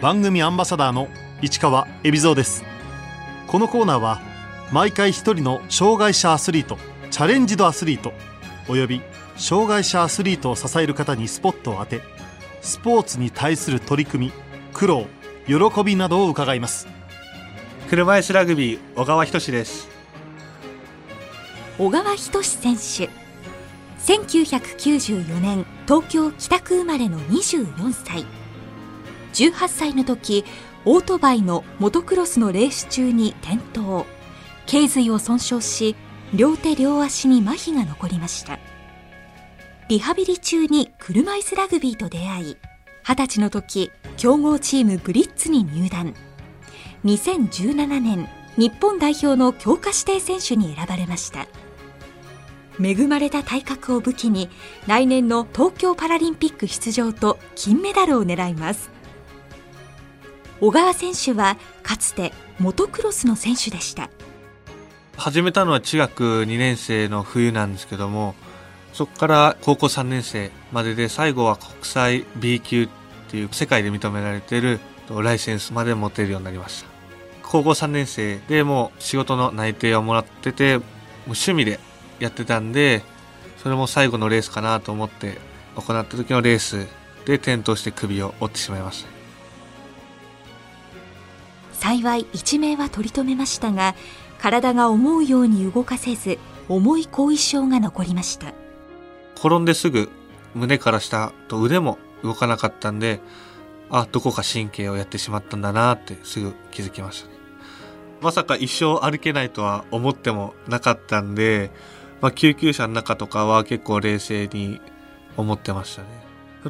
番組アンバサダーの市川恵比蔵です。このコーナーは毎回一人の障害者アスリートチャレンジドアスリートおよび障害者アスリートを支える方にスポットを当てスポーツに対する取り組み苦労喜びなどを伺います。車椅子ラグビー小川仁です。小川仁選手。1994年東京北区生まれの24歳18歳の時オートバイのモトクロスのレース中に転倒。頸髄を損傷し両手両足に麻痺が残りました。リハビリ中に車椅子ラグビーと出会い20歳の時強豪チームブリッツに入団。2017年日本代表の強化指定選手に選ばれました。恵まれた体格を武器に来年の東京パラリンピック出場と金メダルを狙います。小川選手はかつてモトクロスの選手でした。始めたのは中学2年生の冬なんですけどもそこから高校3年生までで最後は国際 B 級っていう世界で認められているライセンスまで持てるようになりました。高校3年生でもう仕事の内定をもらっててもう趣味でやってたんでそれも最後のレースかなと思って行った時のレースで転倒して首を折ってしまいました。幸い一命は取り留めましたが体が思うように動かせず重い後遺症が残りました。転んですぐ胸から下と腕も動かなかったんであどこか神経をやってしまったんだなってすぐ気づきましたね。まさか一生歩けないとは思ってもなかったんで、まあ、救急車の中とかは結構冷静に思ってましたね。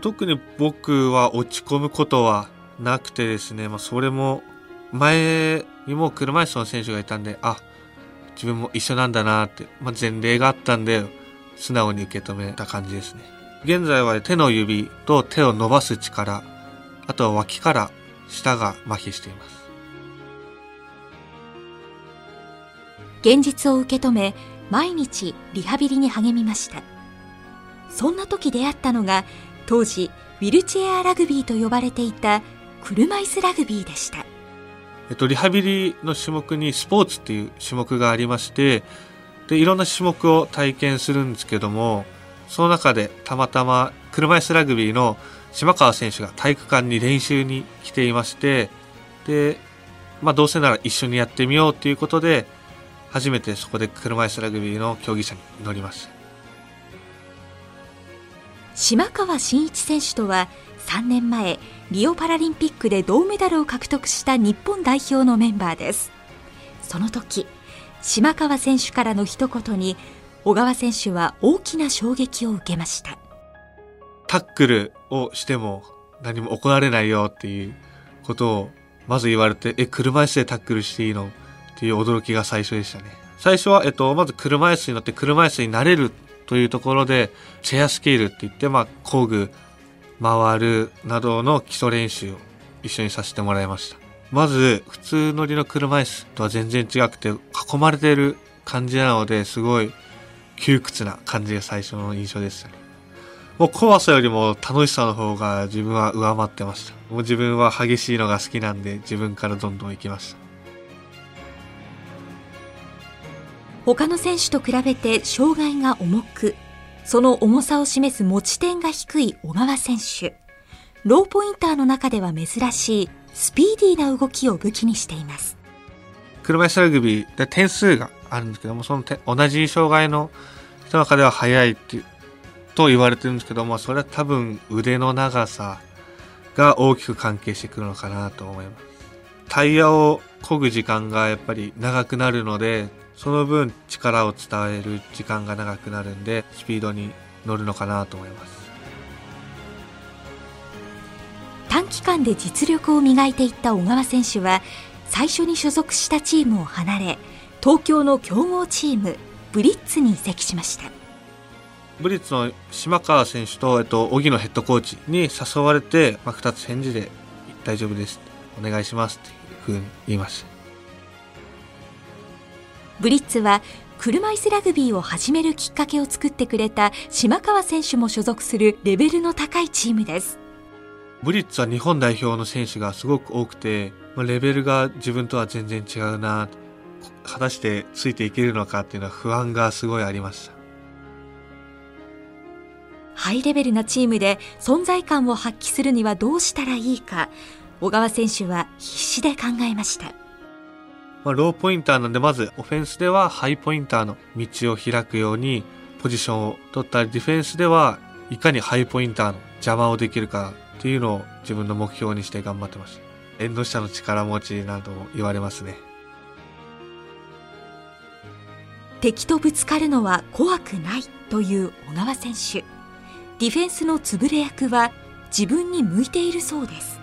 特に僕は落ち込むことはなくてですね、まあ、それも前にも車椅子の選手がいたんで、あ、自分も一緒なんだなって、まあ、前例があったんで、素直に受け止めた感じですね。現在は手の指と手を伸ばす力、あとは脇から舌が麻痺しています。現実を受け止め、毎日リハビリに励みました。そんな時出会ったのが、当時、ウィルチェアラグビーと呼ばれていた車椅子ラグビーでした。えっと、リハビリの種目にスポーツっていう種目がありまして、で、いろんな種目を体験するんですけども、その中でたまたま車椅子ラグビーの島川選手が体育館に練習に来ていまして、で、まあどうせなら一緒にやってみようということで、初めてそこで車椅子ラグビーの競技者に乗りました。島川真一選手とは3年前リオパラリンピックで銅メダルを獲得した日本代表のメンバーです。その時島川選手からの一言に小川選手は大きな衝撃を受けました。タックルをしても何も怒られないよっていうことをまず言われてえ車椅子でタックルしていいの？っていう驚きが最初でしたね。最初は、えっと、まず車椅子に乗って車椅子になれるというところでチェアスケールって言って、まあ、工具回るなどの基礎練習を一緒にさせてもらいました。まず、普通乗りの車椅子とは全然違くて、囲まれている感じなので、すごい窮屈な感じが最初の印象でしたね。もう怖さよりも楽しさの方が自分は上回ってました。もう自分は激しいのが好きなんで、自分からどんどん行きました。他の選手と比べて障害が重く、その重さを示す持ち点が低い小川選手。ローポインターの中では珍しいスピーディーな動きを武器にしています。車椅子ラグビーで点数があるんですけども、その同じ障害の人の中では速いっていうと言われてるんですけども、それは多分腕の長さが大きく関係してくるのかなと思います。タイヤを漕ぐ時間がやっぱり長くなるので、その分力を伝える時間が長くなるんで、スピードに乗るのかなと思います。短期間で実力を磨いていった小川選手は、最初に所属したチームを離れ、東京の強豪チーム、ブリッツに移籍しました。ブリッツの島川選手と、えっと、荻野ヘッドコーチに誘われて、まあ、2つ返事で大丈夫です。お願いしますっていうふうに言いました。ブリッツは車椅子ラグビーを始めるきっかけを作ってくれた島川選手も所属するレベルの高いチームです。ブリッツは日本代表の選手がすごく多くて、まあ、レベルが自分とは全然違うな果たしてついていけるのかっていうのは不安がすごいありました。ハイレベルなチームで存在感を発揮するにはどうしたらいいか小川選手は必死で考えました、まあ、ローポインターなんでまずオフェンスではハイポインターの道を開くようにポジションを取ったりディフェンスではいかにハイポインターの邪魔をできるかっていうのを自分の目標にして頑張ってました。縁の下の力持ちなど言われますね。敵とぶつかるのは怖くないという小川選手。ディフェンスの潰れ役は自分に向いているそうです。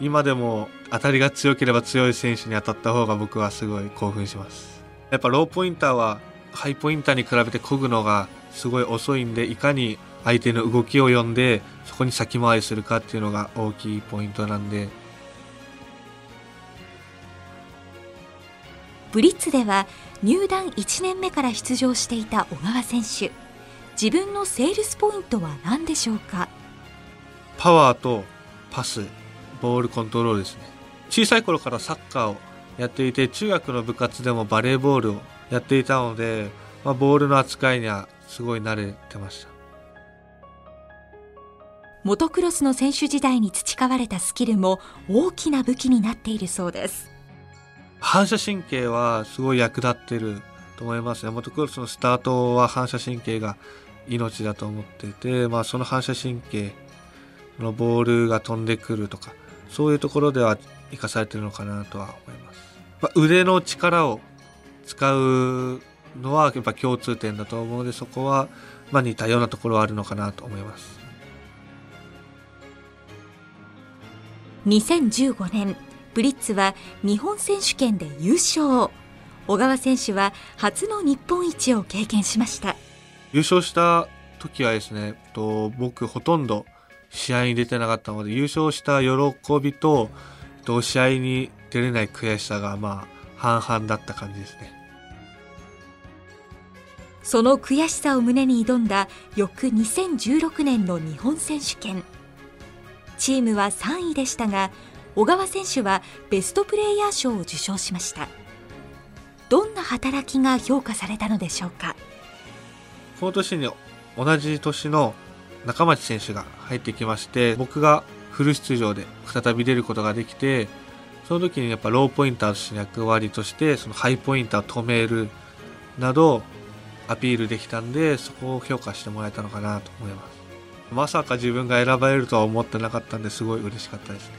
今でも当たりが強ければ強い選手に当たった方が僕はすごい興奮します。やっぱローポインターはハイポインターに比べて漕ぐのがすごい遅いんで、いかに相手の動きを読んで、そこに先回りするかっていうのが大きいポイントなんで。ブリッツでは入団1年目から出場していた小川選手。自分のセールスポイントは何でしょうか？パワーとパス、ボールコントロールですね。小さい頃からサッカーをやっていて、中学の部活でもバレーボールをやっていたので、まあ、ボールの扱いにはすごい慣れてました。モトクロスの選手時代に培われたスキルも大きな武器になっているそうです。反射神経はすごい役立ってると思いますね。モトクロスのスタートは反射神経が命だと思っていて、まあ、その反射神経のボールが飛んでくるとかそういうところでは生かされてるのかなとは思います、まあ、腕の力を使うのはやっぱ共通点だと思うのでそこはまあ似たようなところはあるのかなと思います。2015年ブリッツは日本選手権で優勝。小川選手は初の日本一を経験しました。優勝した時はですねと僕ほとんど試合に出てなかったので優勝した喜びとと試合に出れない悔しさがまあ半々だった感じですね。その悔しさを胸に挑んだ翌2016年の日本選手権。チームは3位でしたが小川選手はベストプレイヤー賞を受賞しました。どんな働きが評価されたのでしょうか？この年に同じ年の中町選手が入ってきまして僕がフル出場で再び出ることができてその時にやっぱローポインターとして役割としてそのハイポインターを止めるなどアピールできたんでそこを評価してもらえたのかなと思います。まさか自分が選ばれるとは思ってなかったんですごい嬉しかったです。ね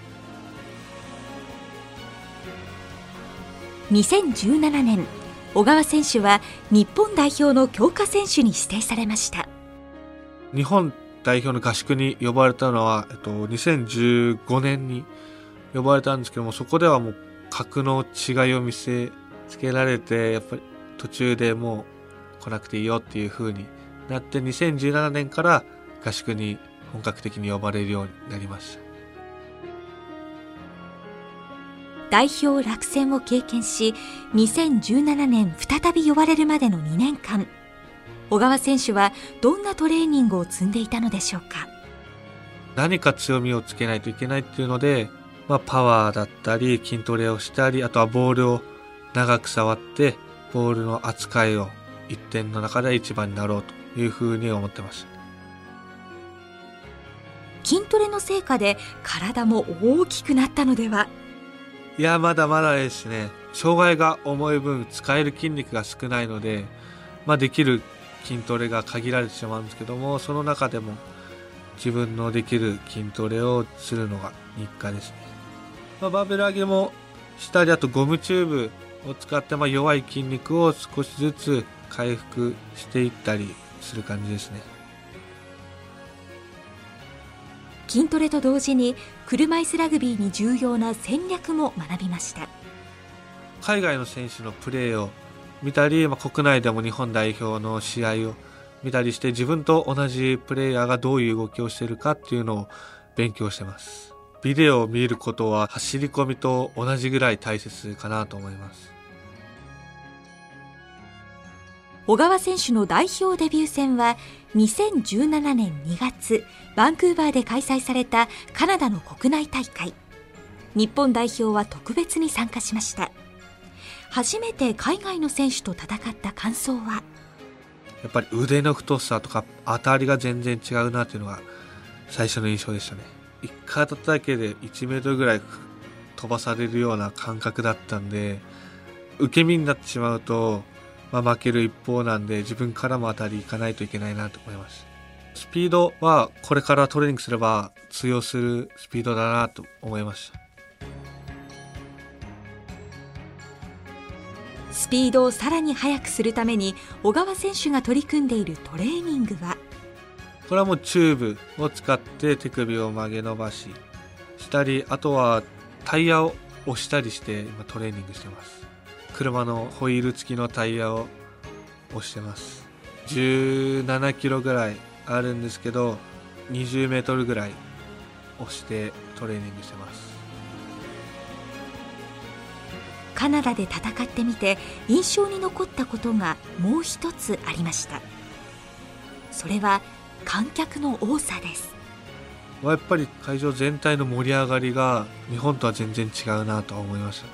2017年小川選手は日本代表の強化選手に指定されました。日本代表の合宿に呼ばれたのは、えっと、2015年に呼ばれたんですけどもそこではもう格の違いを見せつけられてやっぱり途中でもう来なくていいよっていう風になって2017年から合宿に本格的に呼ばれるようになりました。代表落選を経験し2017年再び呼ばれるまでの2年間。小川選手はどんなトレーニングを積んでいたのでしょうか？何か強みをつけないといけないっていうので、まあ、パワーだったり筋トレをしたりあとはボールを長く触ってボールの扱いを一点の中で一番になろうというふうに思ってました筋トレの成果で体も大きくなったのでは？いやまだまだですね。障害が重い分使える筋肉が少ないので、まあ、できる筋トレが限られてしまうんですけどもその中でも自分のできる筋トレをするのが日課ですね、まあ、バーベル上げもしたりあとゴムチューブを使ってま弱い筋肉を少しずつ回復していったりする感じですね。筋トレと同時に車椅子ラグビーに重要な戦略も学びました。海外の選手のプレーを見たり、まあ、国内でも日本代表の試合を見たりして自分と同じプレイヤーがどういう動きをしているかっていうのを勉強してます。ビデオを見ることは走り込みと同じぐらい大切かなと思います。小川選手の代表デビュー戦は2017年2月バンクーバーで開催されたカナダの国内大会。日本代表は特別に参加しました。初めて海外の選手と戦った感想は？やっぱり腕の太さとか当たりが全然違うなっていうのが最初の印象でしたね。1回当たっただけで1メートルぐらい飛ばされるような感覚だったんで受け身になってしまうとまあ、負ける一方なんで自分からも当たりいかないといけないなと思いますスピードはこれからトレーニングすれば通用するスピードだなと思いました。スピードをさらに速くするために小川選手が取り組んでいるトレーニングは？これはもうチューブを使って手首を曲げ伸ばししたりあとはタイヤを押したりして今トレーニングしてます。車のホイール付きのタイヤを押してます。17キロぐらいあるんですけど20メートルぐらい押してトレーニングしてます。カナダで戦ってみて印象に残ったことがもう一つありました。それは観客の多さです。やっぱり会場全体の盛り上がりが日本とは全然違うなと思いました。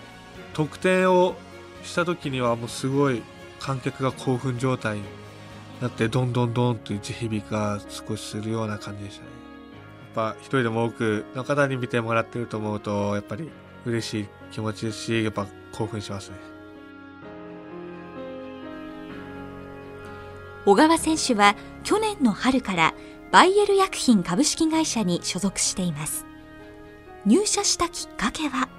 得点をした時にはもうすごい観客が興奮状態になってどんどんどんと地響きが少しするような感じでしたね。やっぱ一人でも多くの方に見てもらってると思うとやっぱり嬉しい気持ちですしやっぱ興奮しますね。小川選手は去年の春からバイエル薬品株式会社に所属しています。入社したきっかけは？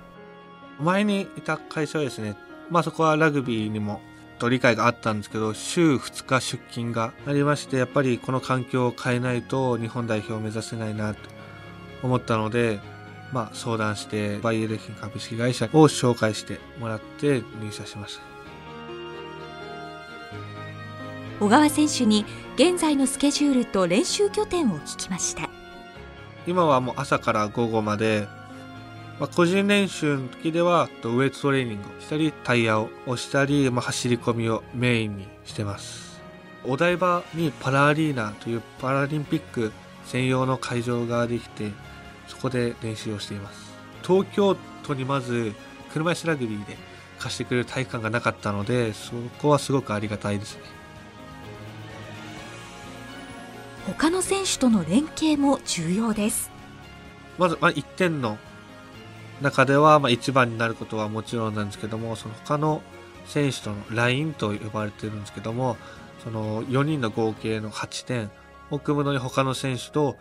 前にいた会社はですねまあそこはラグビーにもと理解があったんですけど、週2日出勤がありまして、やっぱりこの環境を変えないと日本代表を目指せないなと思ったので、まあ相談して、バイエルヒン株式会社を紹介してもらって入社しました。小川選手に現在のスケジュールと練習拠点を聞きました。今はもう朝から午後までまあ、個人練習の時ではウエイトトレーニングをしたりタイヤを押したり、まあ、走り込みをメインにしてますお台場にパラアリーナというパラリンピック専用の会場ができてそこで練習をしています。東京都にまず車椅子ラグビーで貸してくれる体育館がなかったのでそこはすごくありがたいですね。他の選手との連携も重要です。まず、まあ、1点の中では、まあ、一番になることはもちろんなんですけども、その他の選手とのラインと呼ばれてるんですけども、その4人の合計の8点を組むのに他の選手と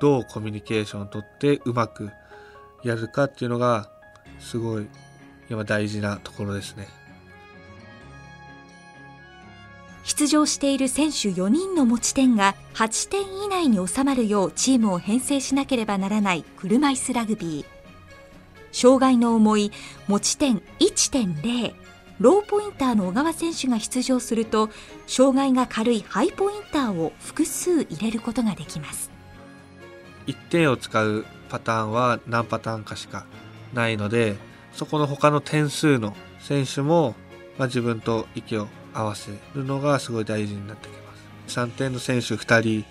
どうコミュニケーションをとってうまくやるかっていうのがすごい今大事なところですね。出場している選手4人の持ち点が8点以内に収まるようチームを編成しなければならない車椅子ラグビー。障害の重い持ち点1.0ローポインターの小川選手が出場すると障害が軽いハイポインターを複数入れることができます1点を使うパターンは何パターンかしかないのでそこの他の点数の選手も、まあ、自分と息を合わせるのがすごい大事になってきます3点の選手2人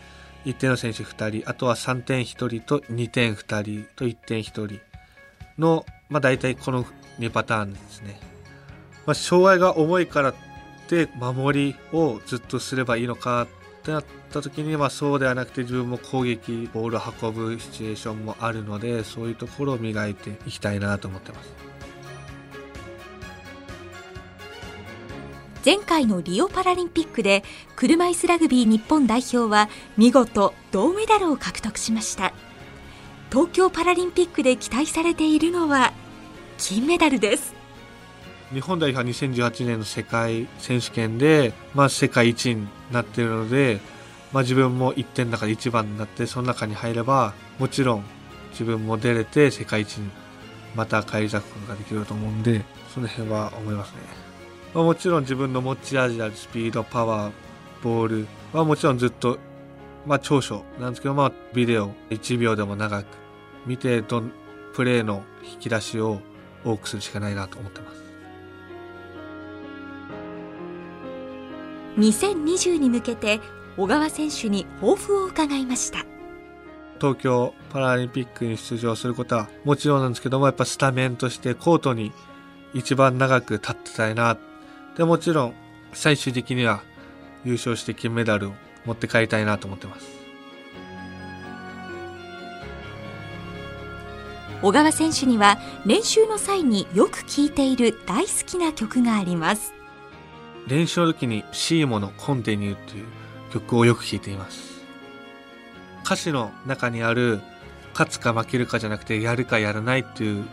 1点の選手2人あとは3点1人と2点2人と1点1人の、まあ、大体この2パターンですね。まあ、障害が重いからって守りをずっとすればいいのかってなった時にはそうではなくて自分も攻撃ボールを運ぶシチュエーションもあるのでそういうところを磨いていきたいなと思ってます。前回のリオパラリンピックで車いすラグビー日本代表は見事銅メダルを獲得しました。東京パラリンピックで期待されているのは金メダルです。日本代表は2018年の世界選手権で、まあ、世界一になっているので、まあ、自分も1点の中で1番になってその中に入ればもちろん自分も出れて世界一にまた返り咲くことができると思うんでその辺は思いますね、まあ、もちろん自分の持ち味であるスピードパワーボールはもちろんずっとまあ長所なんですけど、まあビデオ1秒でも長く見てどん、プレーの引き出しを多くするしかないなと思ってます。2020に向けて小川選手に抱負を伺いました。東京パラリンピックに出場することはもちろんなんですけどもやっぱスタメンとしてコートに一番長く立ってたいなでもちろん最終的には優勝して金メダルを持って帰りたいなと思ってます。小川選手には練習の際によく聴いている大好きな曲があります練習の時に「シーモのコンティニュー」という曲をよく聴いています。歌詞の中にある勝つか負けるかじゃなくてやるかやらないっていう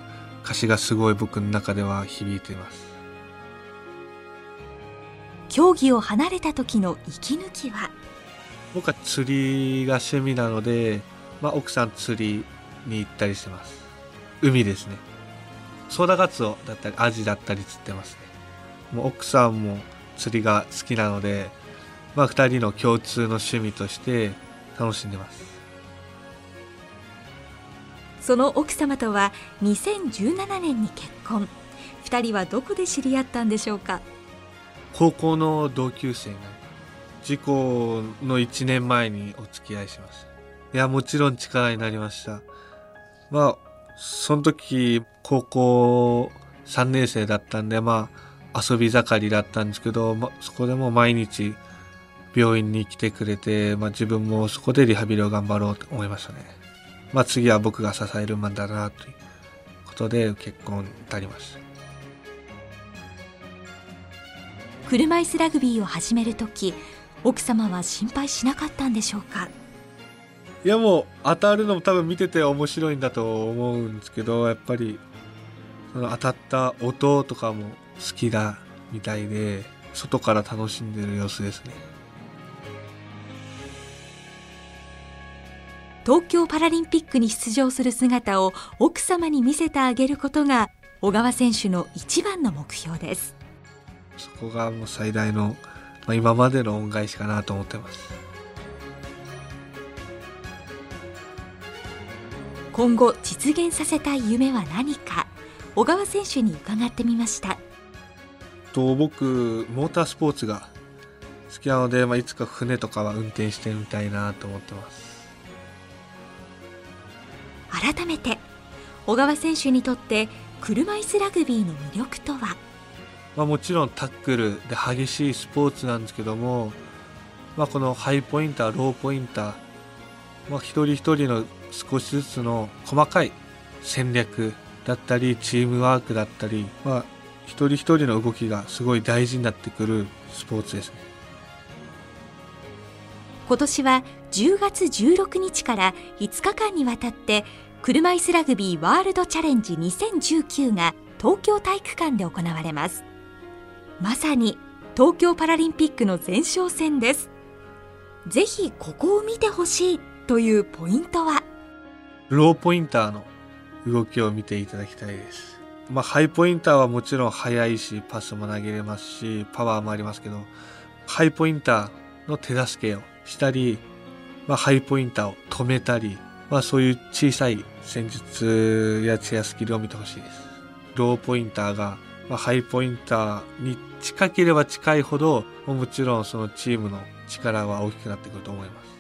歌詞がすごい僕の中では響いています。競技を離れた時の息抜きは？僕は釣りが趣味なので、まあ、奥さん釣りに行ったりしてます。海ですね。ソーダガツオだったりアジだったり釣ってますね。もう奥さんも釣りが好きなのでまあ2人の共通の趣味として楽しんでます。その奥様とは2017年に結婚。2人はどこで知り合ったんでしょうか？高校の同級生が事故の1年前にお付き合いしましたいやもちろん力になりました。まあその時高校3年生だったんでまあ遊び盛りだったんですけど、ま、そこでも毎日病院に来てくれて、まあ、自分もそこでリハビリを頑張ろうと思いましたね。まあ、次は僕が支える番だなということで結婚に至りました。車椅子ラグビーを始める時奥様は心配しなかったんでしょうか？いやもう当たるのも多分見てて面白いんだと思うんですけどやっぱりその当たった音とかも好きだみたいで外から楽しんでる様子ですね。東京パラリンピックに出場する姿を奥様に見せてあげることが小川選手の一番の目標です。そこがもう最大の、まあ、今までの恩返しかなと思ってます。今後実現させたい夢は何か小川選手に伺ってみましたと僕モータースポーツが好きなので、まあ、いつか船とかは運転してみたいなと思ってます。改めて小川選手にとって車椅子ラグビーの魅力とは？まあ、もちろんタックルで激しいスポーツなんですけども、まあ、このハイポインターローポインター、まあ、一人一人の少しずつの細かい戦略だったりチームワークだったり、まあ、一人一人の動きがすごい大事になってくるスポーツですね。今年は10月16日から5日間にわたって車椅子ラグビーワールドチャレンジ2019が東京体育館で行われます。まさに東京パラリンピックの前哨戦です。ぜひここを見てほしいというポイントは？ローポインターの動きを見ていただきたいですまあ、ハイポインターはもちろん速いしパスも投げれますしパワーもありますけどハイポインターの手助けをしたり、まあ、ハイポインターを止めたり、まあ、そういう小さい戦術やチェアスキルを見てほしいです。ローポインターが、まあ、ハイポインターに近ければ近いほどもちろんそのチームの力は大きくなってくると思います。